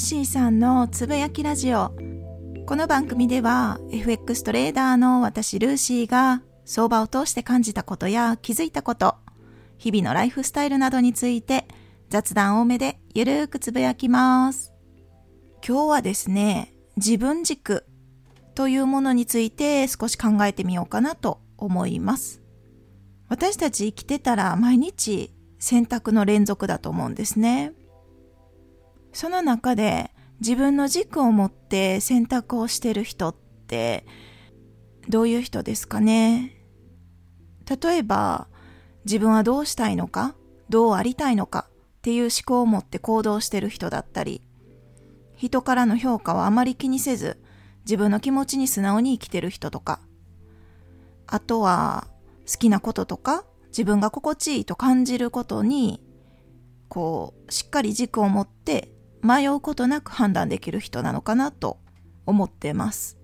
シーさんのつぶやきラジオ。この番組では FX トレーダーの私ルーシーが相場を通して感じたことや気づいたこと、日々のライフスタイルなどについて雑談多めでゆるーくつぶやきます。今日はですね、自分軸というものについて少し考えてみようかなと思います。私たち生きてたら毎日選択の連続だと思うんですね。その中で自分の軸を持って選択をしてる人ってどういう人ですかね？例えば自分はどうしたいのかどうありたいのかっていう思考を持って行動してる人だったり人からの評価をあまり気にせず自分の気持ちに素直に生きてる人とかあとは好きなこととか自分が心地いいと感じることにこうしっかり軸を持って迷うことなく判断できる人なのかなと思ってます。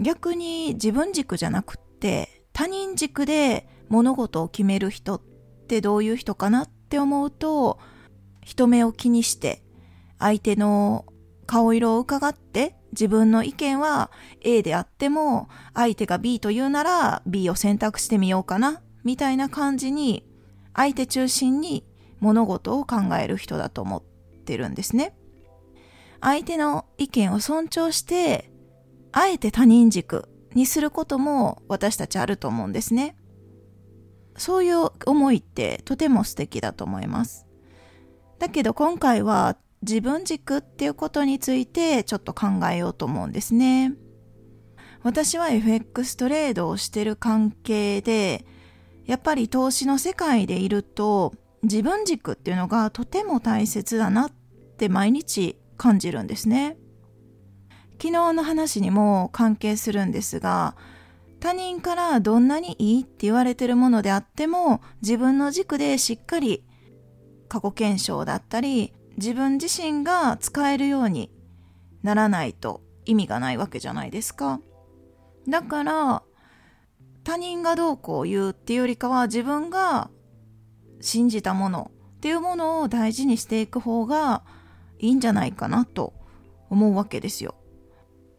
逆に自分軸じゃなくって他人軸で物事を決める人ってどういう人かなって思うと人目を気にして相手の顔色を伺って自分の意見は A であっても相手が B と言うなら B を選択してみようかなみたいな感じに相手中心に物事を考える人だと思っててるんですね。相手の意見を尊重して、あえて他人軸にすることも私たちあると思うんですね。そういう思いってとても素敵だと思います。だけど今回は自分軸っていうことについてちょっと考えようと思うんですね。私は FX トレードをしてる関係で、やっぱり投資の世界でいると自分軸っていうのがとても大切だなって毎日感じるんですね。昨日の話にも関係するんですが、他人からどんなにいいって言われてるものであっても自分の軸でしっかり過去検証だったり自分自身が使えるようにならないと意味がないわけじゃないですか。だから他人がどうこう言うっていうよりかは自分が信じたものっていうものを大事にしていく方がいいんじゃないかなと思うわけですよ。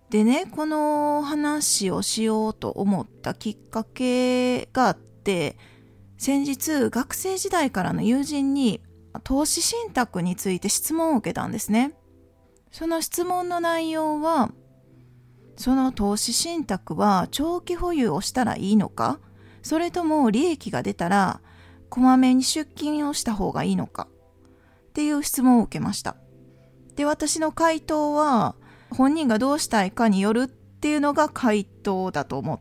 でね、この話をしようと思ったきっかけがあって、先日学生時代からの友人に投資信託について質問を受けたんですね。その質問の内容は、その投資信託は長期保有をしたらいいのかそれとも利益が出たらこまめに出勤をした方がいいのか？っていう質問を受けました。で、私の回答は、本人がどうしたいかによるっていうのが回答だと思っ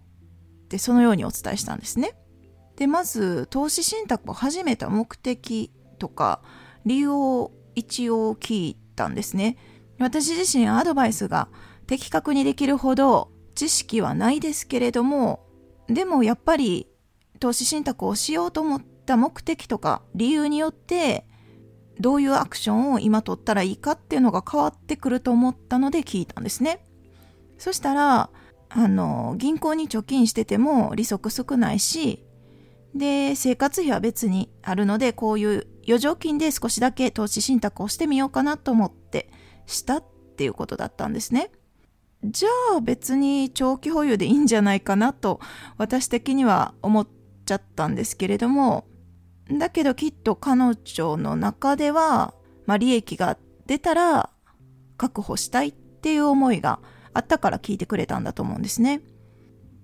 て、そのようにお伝えしたんですね。で、まず、投資信託を始めた目的とか、理由を一応聞いたんですね。私自身アドバイスが的確にできるほど知識はないですけれども、でもやっぱり投資信託をしようと思ってった目的とか理由によってどういうアクションを今取ったらいいかっていうのが変わってくると思ったので聞いたんですね。そしたら、あの、銀行に貯金してても利息少ないし、で、生活費は別にあるので、こういう余剰金で少しだけ投資信託をしてみようかなと思ってしたっていうことだったんですね。じゃあ別に長期保有でいいんじゃないかなと私的には思っちゃったんですけれども、だけどきっと彼女の中では、まあ、利益が出たら確保したいっていう思いがあったから聞いてくれたんだと思うんですね。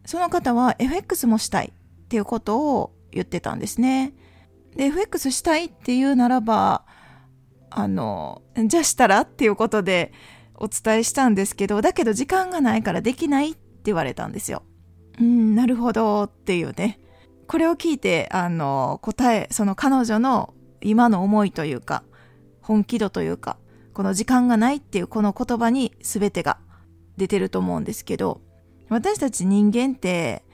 その方は FX もしたいっていうことを言ってたんですね。で、FX したいっていうならば、あの、じゃあしたらっていうことでお伝えしたんですけど、だけど時間がないからできないって言われたんですよ。うん、なるほどっていうね。これを聞いて、あの、答え、その彼女の今の思いというか、本気度というか、この時間がないっていうこの言葉に全てが出てると思うんですけど、私たち人間って、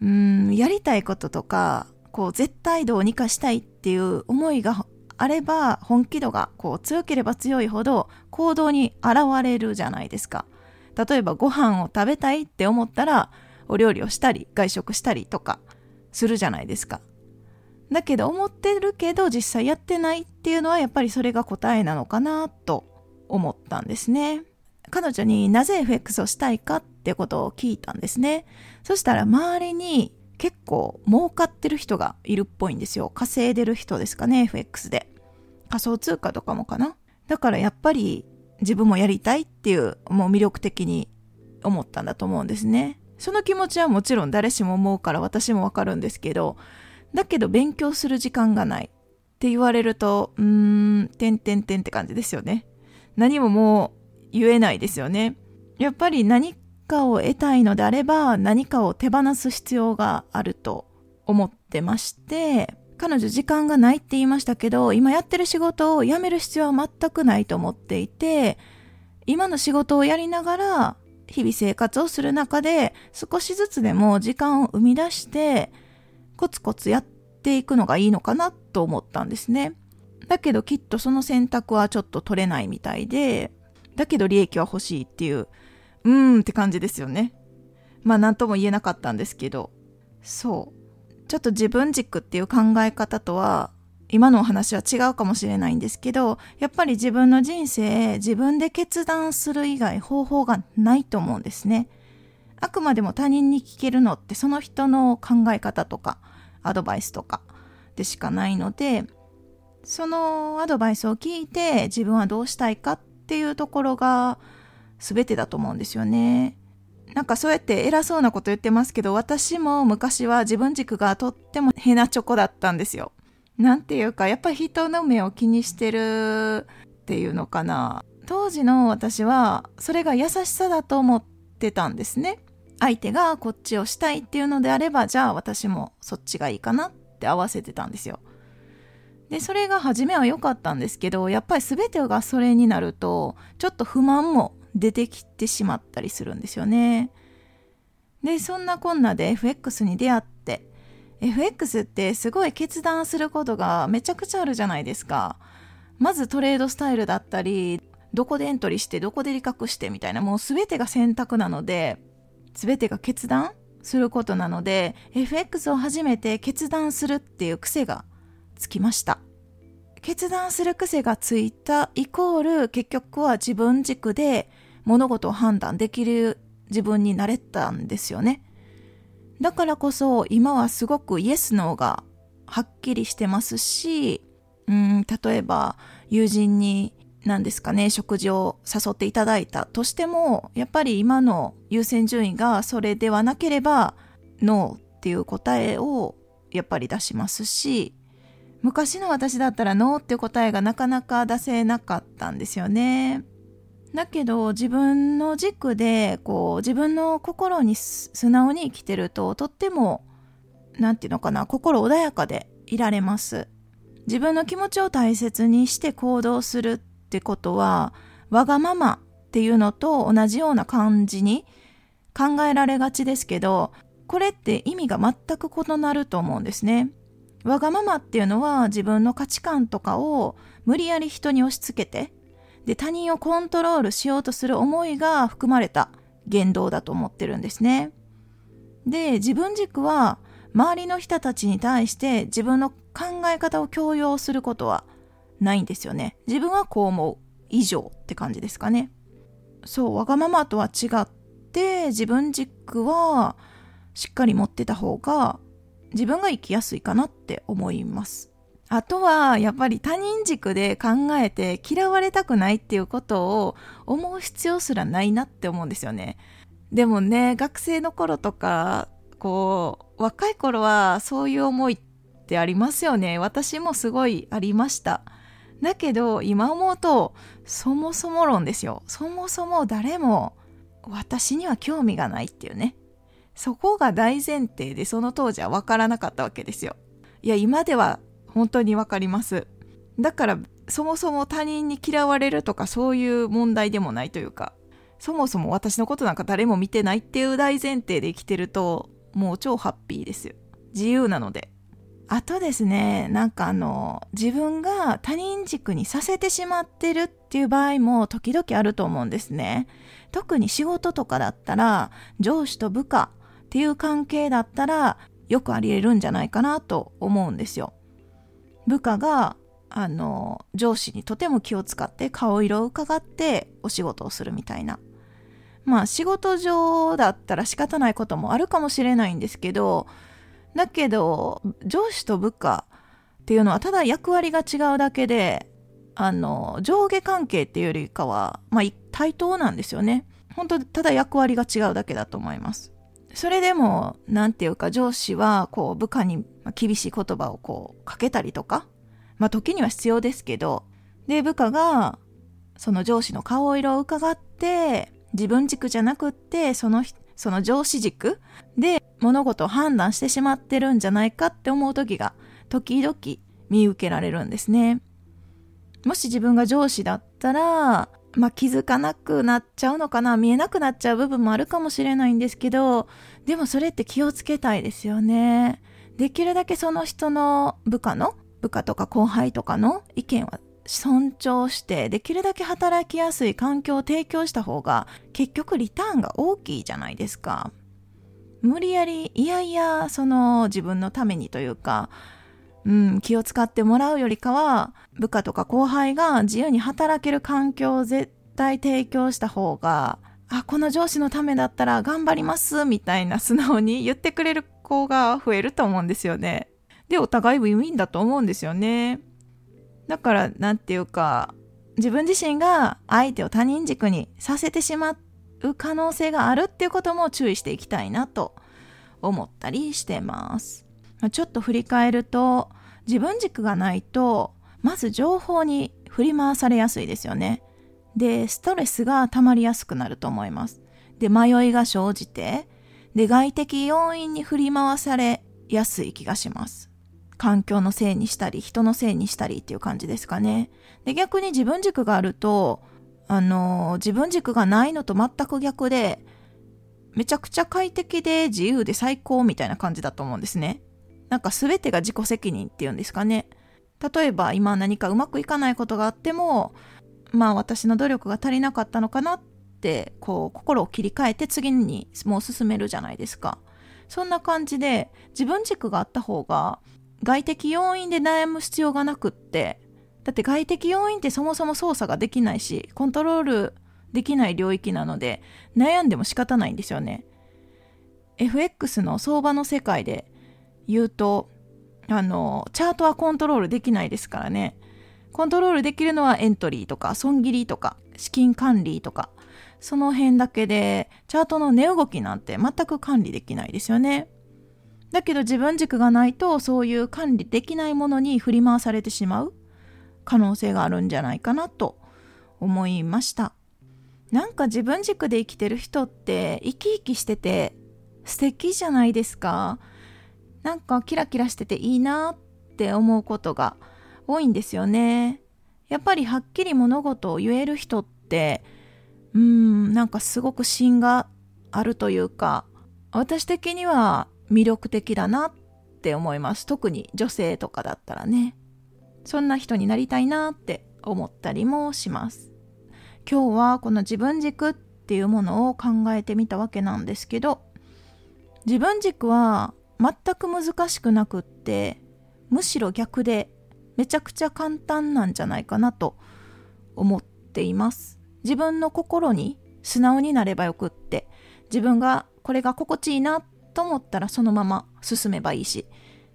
うん、やりたいこととか、こう絶対どうにかしたいっていう思いがあれば、本気度がこう強ければ強いほど行動に現れるじゃないですか。例えばご飯を食べたいって思ったら、お料理をしたり、外食したりとか、するじゃないですか。だけど思ってるけど実際やってないっていうのはやっぱりそれが答えなのかなと思ったんですね。彼女になぜ FX をしたいかってことを聞いたんですね。そしたら周りに結構儲かってる人がいるっぽいんですよ。稼いでる人ですかね、FX で。仮想通貨とかもかな。だからやっぱり自分もやりたいっていう、もう魅力的に思ったんだと思うんですね。その気持ちはもちろん誰しも思うから私もわかるんですけど、だけど勉強する時間がないって言われると、うーん、てんてんてんって感じですよね。何ももう言えないですよね。やっぱり何かを得たいのであれば何かを手放す必要があると思ってまして、彼女時間がないって言いましたけど、今やってる仕事を辞める必要は全くないと思っていて、今の仕事をやりながら日々生活をする中で少しずつでも時間を生み出してコツコツやっていくのがいいのかなと思ったんですね。だけどきっとその選択はちょっと取れないみたいで、だけど利益は欲しいっていう、うーんって感じですよね。まあ何とも言えなかったんですけど、そう。ちょっと自分軸っていう考え方とは今のお話は違うかもしれないんですけど、やっぱり自分の人生、自分で決断する以外方法がないと思うんですね。あくまでも他人に聞けるのってその人の考え方とか、アドバイスとかでしかないので、そのアドバイスを聞いて自分はどうしたいかっていうところが全てだと思うんですよね。なんかそうやって偉そうなこと言ってますけど、私も昔は自分軸がとってもヘナチョコだったんですよ。なんていうか、やっぱ人の目を気にしてるっていうのかな。当時の私は、それが優しさだと思ってたんですね。相手がこっちをしたいっていうのであれば、じゃあ私もそっちがいいかなって合わせてたんですよ。で、それが初めは良かったんですけど、やっぱり全てがそれになると、ちょっと不満も出てきてしまったりするんですよね。で、そんなこんなで FX に出会って、FX ってすごい決断することがめちゃくちゃあるじゃないですか。まずトレードスタイルだったり、どこでエントリーして、どこで利確してみたいな、もう全てが選択なので、全てが決断することなので、FX を始めて決断するっていう癖がつきました。決断する癖がついたイコール、結局は自分軸で物事を判断できる自分になれたんですよね。だからこそ今はすごくイエスノーがはっきりしてますし、うん、例えば友人に何ですかね、食事を誘っていただいたとしても、やっぱり今の優先順位がそれではなければ、ノーっていう答えをやっぱり出しますし、昔の私だったらノーっていう答えがなかなか出せなかったんですよね。だけど自分の軸でこう自分の心に素直に生きてるととっても何て言うのかな心穏やかでいられます。自分の気持ちを大切にして行動するってことはわがままっていうのと同じような感じに考えられがちですけどこれって意味が全く異なると思うんですね。わがままっていうのは自分の価値観とかを無理やり人に押し付けてで他人をコントロールしようとする思いが含まれた言動だと思ってるんですね。で自分軸は周りの人たちに対して自分の考え方を強要することはないんですよね。自分はこう思う以上って感じですかね。そうわがままとは違って自分軸はしっかり持ってた方が自分が生きやすいかなって思います。あとは、やっぱり他人軸で考えて嫌われたくないっていうことを思う必要すらないなって思うんですよね。でもね、学生の頃とか、こう、若い頃はそういう思いってありますよね。私もすごいありました。だけど、今思うと、そもそも論ですよ。そもそも誰も私には興味がないっていうね。そこが大前提でその当時は分からなかったわけですよ。いや、今では本当にわかります。だからそもそも他人に嫌われるとかそういう問題でもないというか、そもそも私のことなんか誰も見てないっていう大前提で生きてると、もう超ハッピーですよ。自由なので。あとですね、なんかあの、自分が他人軸にさせてしまってるっていう場合も時々あると思うんですね。特に仕事とかだったら、上司と部下っていう関係だったら、よくあり得るんじゃないかなと思うんですよ。部下があの、上司にとても気を使って顔色を伺ってお仕事をするみたいな。まあ仕事上だったら仕方ないこともあるかもしれないんですけど、だけど上司と部下っていうのはただ役割が違うだけで、あの、上下関係っていうよりかは、まあ対等なんですよね。本当ただ役割が違うだけだと思います。それでも、なんていうか上司はこう部下に厳しい言葉をこうかけたりとか、まあ時には必要ですけど、で、部下がその上司の顔色を伺って、自分軸じゃなくって、その、その上司軸で物事を判断してしまってるんじゃないかって思う時が時々見受けられるんですね。もし自分が上司だったら、まあ、気づかなくなっちゃうのかな見えなくなっちゃう部分もあるかもしれないんですけど、でもそれって気をつけたいですよね。できるだけその人の部下の部下とか後輩とかの意見は尊重してできるだけ働きやすい環境を提供した方が結局リターンが大きいじゃないですか。無理やりいやいやその自分のためにというか、うん、気を使ってもらうよりかは部下とか後輩が自由に働ける環境を絶対提供した方があ、この上司のためだったら頑張りますみたいな素直に言ってくれる子が増えると思うんですよね。で、お互いウィンウィンだと思うんですよね。だから、なんていうか、自分自身が相手を他人軸にさせてしまう可能性があるっていうことも注意していきたいなと思ったりしてます。ちょっと振り返ると、自分軸がないと、まず情報に振り回されやすいですよね。で、ストレスが溜まりやすくなると思います。で、迷いが生じて、で、外的要因に振り回されやすい気がします。環境のせいにしたり、人のせいにしたりっていう感じですかね。で、逆に自分軸があると、あの、自分軸がないのと全く逆で、めちゃくちゃ快適で自由で最高みたいな感じだと思うんですね。なんか全てが自己責任っていうんですかね。例えば今何かうまくいかないことがあっても、まあ私の努力が足りなかったのかなって、こう心を切り替えて次にもう進めるじゃないですか。そんな感じで自分軸があった方が外的要因で悩む必要がなくって、だって外的要因ってそもそも操作ができないし、コントロールできない領域なので、悩んでも仕方ないんですよね。FX の相場の世界で言うと、あの、チャートはコントロールできないですからね。コントロールできるのはエントリーとか、損切りとか、資金管理とか、その辺だけで、チャートの値動きなんて全く管理できないですよね。だけど自分軸がないとそういう管理できないものに振り回されてしまう可能性があるんじゃないかなと思いました。なんか自分軸で生きてる人って生き生きしてて素敵じゃないですか。なんかキラキラしてていいなって思うことが多いんですよね。やっぱりはっきり物事を言える人ってうんなんかすごく芯があるというか私的には魅力的だなって思います。特に女性とかだったらね。そんな人になりたいなって思ったりもします。今日はこの自分軸っていうものを考えてみたわけなんですけど、自分軸は全く難しくなくって、むしろ逆でめちゃくちゃ簡単なんじゃないかなと思っています。自分の心に素直になればよくって、自分がこれが心地いいなと思ったらそのまま進めばいいし、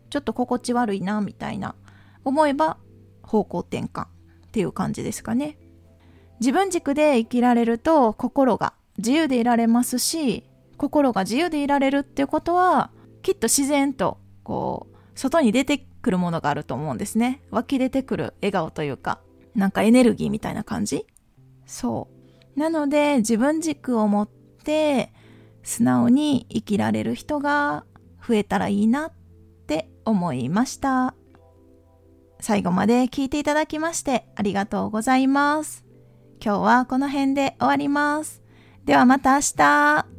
ちょっと心地悪いな、みたいな思えば方向転換っていう感じですかね。自分軸で生きられると心が自由でいられますし、心が自由でいられるっていうことは、きっと自然とこう、外に出てくるものがあると思うんですね。湧き出てくる笑顔というか、なんかエネルギーみたいな感じ？そう。なので自分軸を持って素直に生きられる人が増えたらいいなって思いました。最後まで聞いていただきましてありがとうございます。今日はこの辺で終わります。ではまた明日。